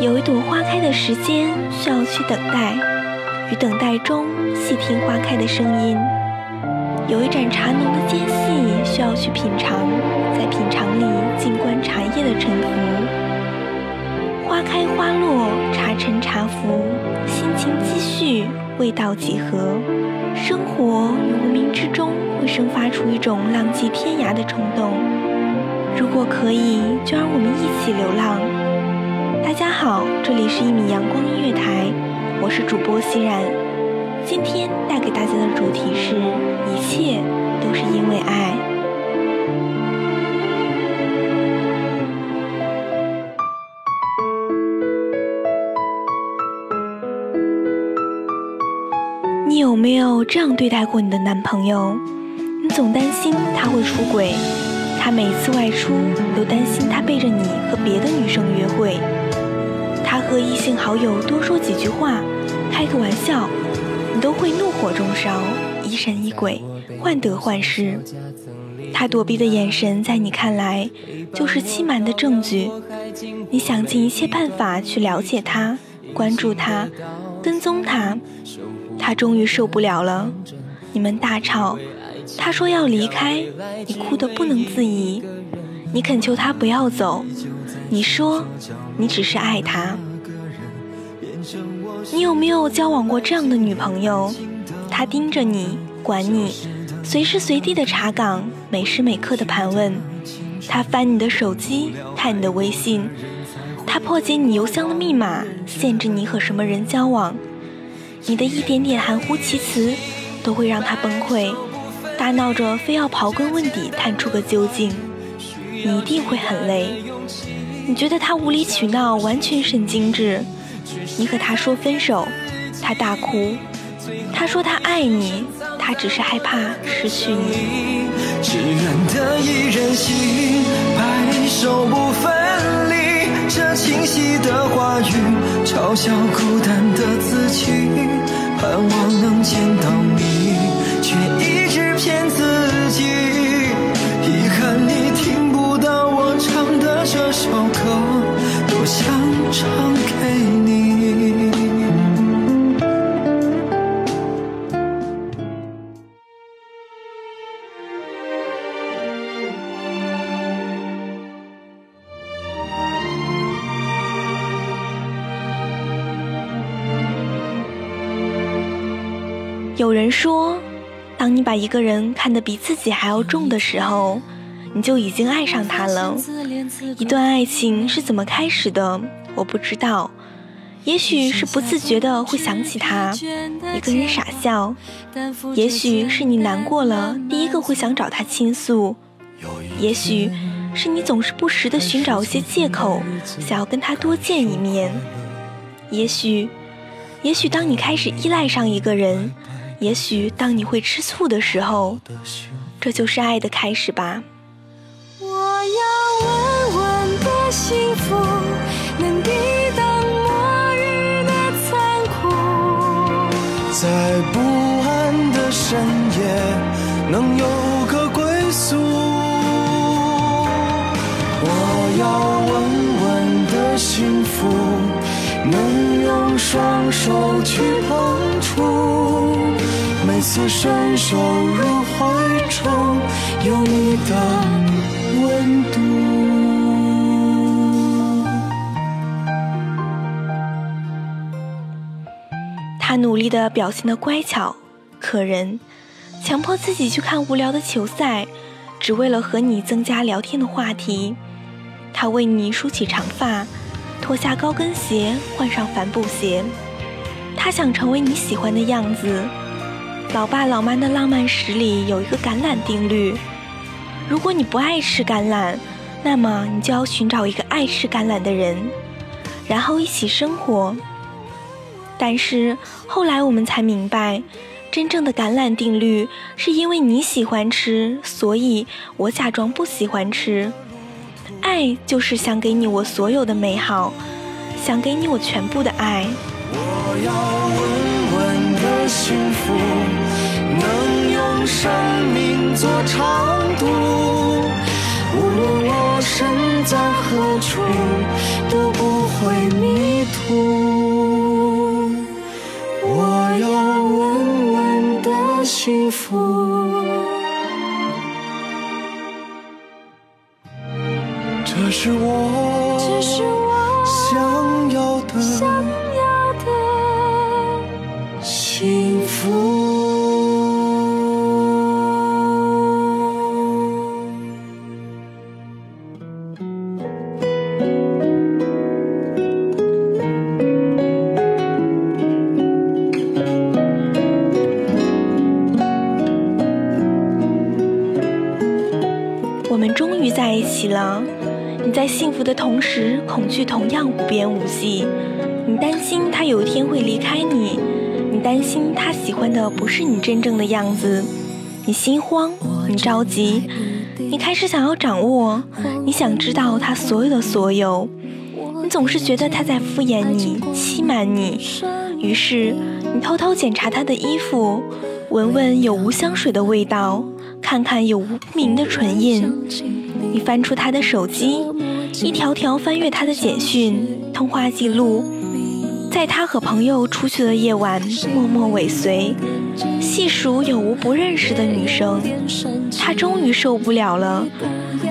有一朵花开的时间需要去等待，与等待中细听花开的声音；有一盏茶浓的间隙需要去品尝，在品尝里静观茶叶的沉浮。花开花落，茶沉茶浮，心情积蓄，味道几何？生活与无名之中会生发出一种浪迹天涯的冲动。如果可以，就让我们一起流浪。大家好，这里是一米阳光音乐台，我是主播欣然。今天带给大家的主题是：一切都是因为爱。你有没有这样对待过你的男朋友？你总担心他会出轨，他每次外出都担心他背着你和别的女生约会。和异性好友多说几句话，开个玩笑，你都会怒火中烧，疑神疑鬼，患得患失。他躲避的眼神，在你看来就是欺瞒的证据。你想尽一切办法去了解他，关注他，跟踪他。他终于受不了了，你们大吵，他说要离开，你哭得不能自已。你恳求他不要走。你说，你只是爱他。你有没有交往过这样的女朋友？她盯着你，管你，随时随地的查岗，每时每刻的盘问。她翻你的手机，看你的微信，她破解你邮箱的密码，限制你和什么人交往。你的一点点含糊其辞，都会让她崩溃，大闹着非要刨根问底，探出个究竟。你一定会很累。你觉得他无理取闹，完全神经质。你和他说分手，他大哭。他说他爱你，他只是害怕失去你。只愿得一人心，白首不分离。这清晰的话语，嘲笑孤单的自己。盼望能见到你，却一有人说，当你把一个人看得比自己还要重的时候，你就已经爱上他了。一段爱情是怎么开始的？我不知道，也许是不自觉的会想起他，一个人傻笑；也许是你难过了，第一个会想找他倾诉；也许是你总是不时的寻找一些借口，想要跟他多见一面；也许，也许当你开始依赖上一个人。也许当你会吃醋的时候，这就是爱的开始吧。我要稳稳的幸福，能抵挡末日的残酷，在不安的深夜能有个归宿。我要稳稳的幸福，能用双手去碰触。每次伸手入怀中，有你的温度。他努力的表现的乖巧、可人，强迫自己去看无聊的球赛，只为了和你增加聊天的话题。他为你梳起长发，脱下高跟鞋，换上帆布鞋。他想成为你喜欢的样子。老爸老妈的浪漫史里有一个橄榄定律：如果你不爱吃橄榄，那么你就要寻找一个爱吃橄榄的人，然后一起生活。但是后来我们才明白，真正的橄榄定律是因为你喜欢吃，所以我假装不喜欢吃。爱就是想给你我所有的美好，想给你我全部的爱。我要用生命做长度，无论我身在何处都不会迷途。我要稳稳的幸福，这是我，这是我想要的，起了。你在幸福的同时，恐惧同样无边无际。你担心他有一天会离开你，你担心他喜欢的不是你真正的样子。你心慌，你着急，你开始想要掌握，你想知道他所有的所有。你总是觉得他在敷衍你，欺瞒你。于是你偷偷检查他的衣服，闻闻有无香水的味道，看看有无不明的唇印。你翻出他的手机，一条条翻阅他的简讯、通话记录，在他和朋友出去的夜晚，默默尾随，细数有无不认识的女生。他终于受不了了，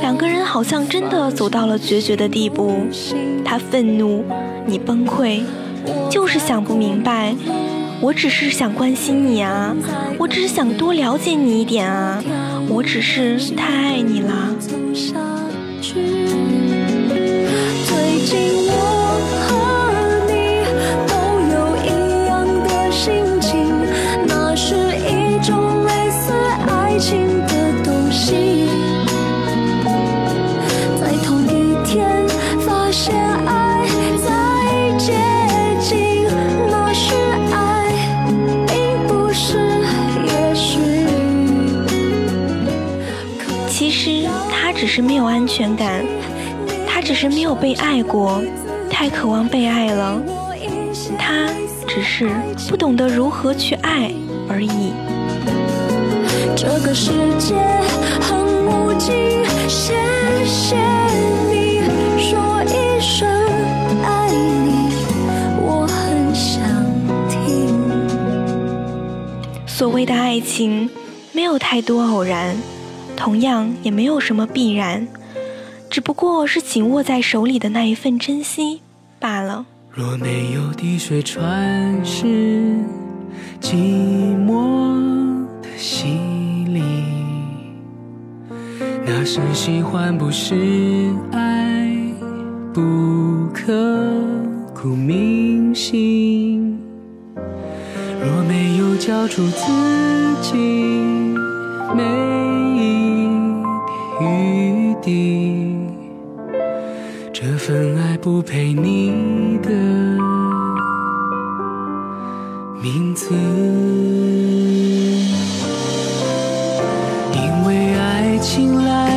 两个人好像真的走到了决绝的地步。他愤怒，你崩溃，就是想不明白。我只是想关心你啊，我只是想多了解你一点啊，我只是太爱你了。人没有被爱过，太渴望被爱了。他只是不懂得如何去爱而已。这个世界很无情，谢谢你说一声爱你，我很想听。所谓的爱情，没有太多偶然，同样也没有什么必然，只不过是紧握在手里的那一份珍惜罢了。若没有滴水穿石，寂寞的洗礼，那是喜欢不是爱，不刻骨铭心。若没有交出自己不配你的名字。因为爱情来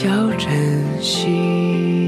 叫珍惜。